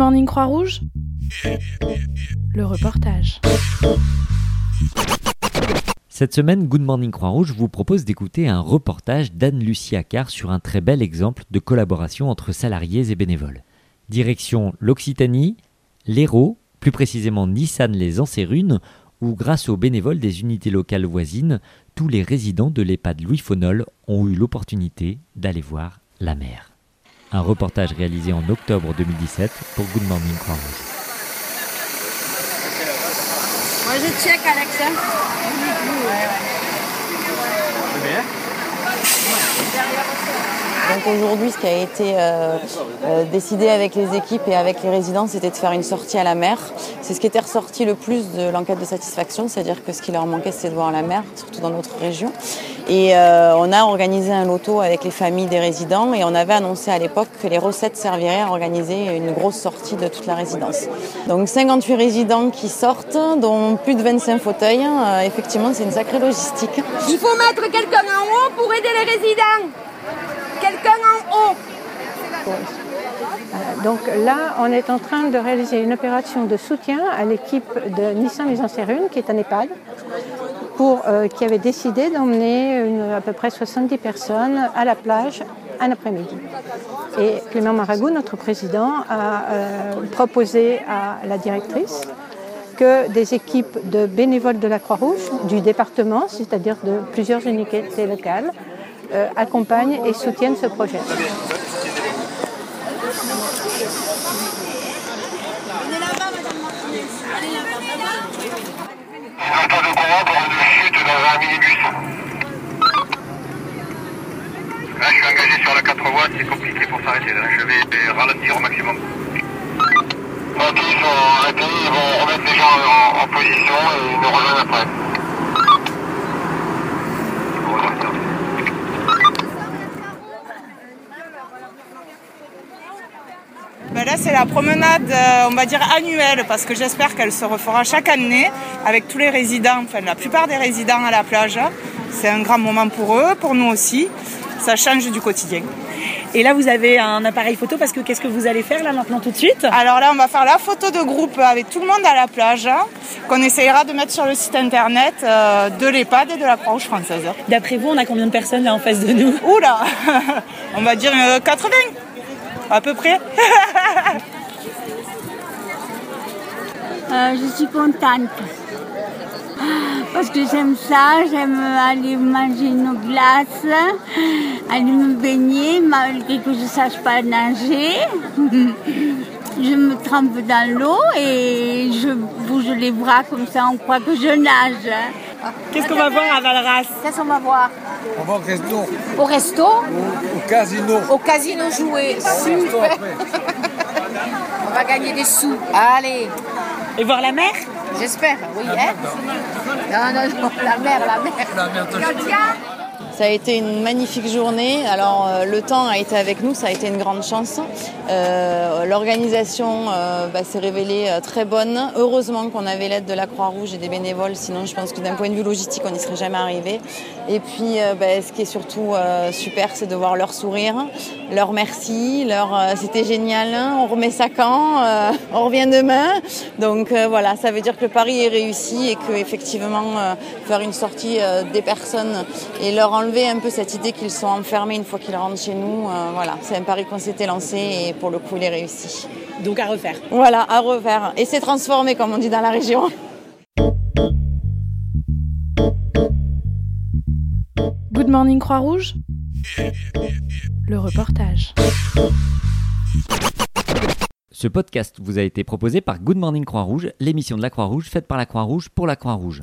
Morning Croix-Rouge Le reportage. Cette semaine, Good Morning Croix-Rouge vous propose d'écouter un reportage d'Anne-Lucie Accard sur un très bel exemple de collaboration entre salariés et bénévoles. Direction l'Occitanie, l'Hérault, plus précisément Nissan les Ansérunes, où grâce aux bénévoles des unités locales voisines, tous les résidents de l'EHPAD Louis Fonol ont eu l'opportunité d'aller voir la mer. Un reportage réalisé en octobre 2017 pour Good Morning Croix-Rouge. Moi je check Alex. Donc aujourd'hui, ce qui a été euh, euh, décidé avec les équipes et avec les résidents, c'était de faire une sortie à la mer. C'est ce qui était ressorti le plus de l'enquête de satisfaction, c'est-à-dire que ce qui leur manquait, c'était de voir la mer, surtout dans notre région. Et euh, on a organisé un loto avec les familles des résidents et on avait annoncé à l'époque que les recettes serviraient à organiser une grosse sortie de toute la résidence. Donc 58 résidents qui sortent, dont plus de 25 fauteuils. Effectivement, c'est une sacrée logistique. Il faut mettre quelqu'un en haut pour aider les résidents. En. Euh, Donc là, on est en train de réaliser une opération de soutien à l'équipe de Nissan Les Ansérunes, qui est un EHPAD, pour, euh, qui avait décidé d'emmener à peu près 70 personnes à la plage un après-midi. Et Clément Maragou, notre président, a euh, proposé à la directrice que des équipes de bénévoles de la Croix-Rouge, du département, c'est-à-dire de plusieurs unités locales, accompagnent et soutiennent ce projet. De chute dans un minibus. Là, je suis engagé sur la 4 voies, c'est compliqué pour s'arrêter. Là, je vais ralentir au maximum. Ok, ils sont arrêtés, ils vont remettre les gens en, en position et ils nous rejoignent après. Là, c'est la promenade, euh, on va dire annuelle, parce que j'espère qu'elle se refera chaque année avec tous les résidents, enfin la plupart des résidents à la plage. C'est un grand moment pour eux, pour nous aussi. Ça change du quotidien. Et là, vous avez un appareil photo parce que qu'est-ce que vous allez faire là maintenant tout de suite? Alors là, on va faire la photo de groupe avec tout le monde à la plage, hein, qu'on essayera de mettre sur le site internet euh, de l'EHPAD et de la Croix-Rouge française. D'après vous, on a combien de personnes là en face de nous? Oula On va dire euh, 80 à peu près. Euh, je suis contente. Parce que j'aime ça, j'aime aller manger une glace, aller me baigner, malgré que je ne sache pas nager. Je me trempe dans l'eau et je bouge les bras comme ça, on croit que je nage. Qu'est-ce qu'on va voir à Valras Qu'est-ce qu'on va voir On va au resto, Au resto au casino. Au casino jouer. Super. On va gagner des sous. Allez. Et voir la mer J'espère, oui. Hein non, non, non, la mer, la mer. La merde, Ça a été une magnifique journée. Alors euh, le temps a été avec nous, ça a été une grande chance. Euh, L'organisation euh, bah, s'est révélée très bonne. Heureusement qu'on avait l'aide de la Croix-Rouge et des bénévoles, sinon je pense que d'un point de vue logistique, on n'y serait jamais arrivé. Et puis bah, ce qui est surtout super, c'est de voir leur sourire, leur merci, leur c'était génial, hein, on remet ça quand, on revient demain. Donc voilà, ça veut dire que le pari est réussi et que effectivement faire une sortie des personnes et leur enlever un peu cette idée qu'ils sont enfermés une fois qu'ils rentrent chez nous, euh, voilà, c'est un pari qu'on s'était lancé et pour le coup il est réussi. Donc à refaire. Voilà, à refaire. Et c'est transformé comme on dit dans la région. Good Morning Croix-Rouge Le reportage. Ce podcast vous a été proposé par Good Morning Croix-Rouge, l'émission de la Croix-Rouge faite par la Croix-Rouge pour la Croix-Rouge.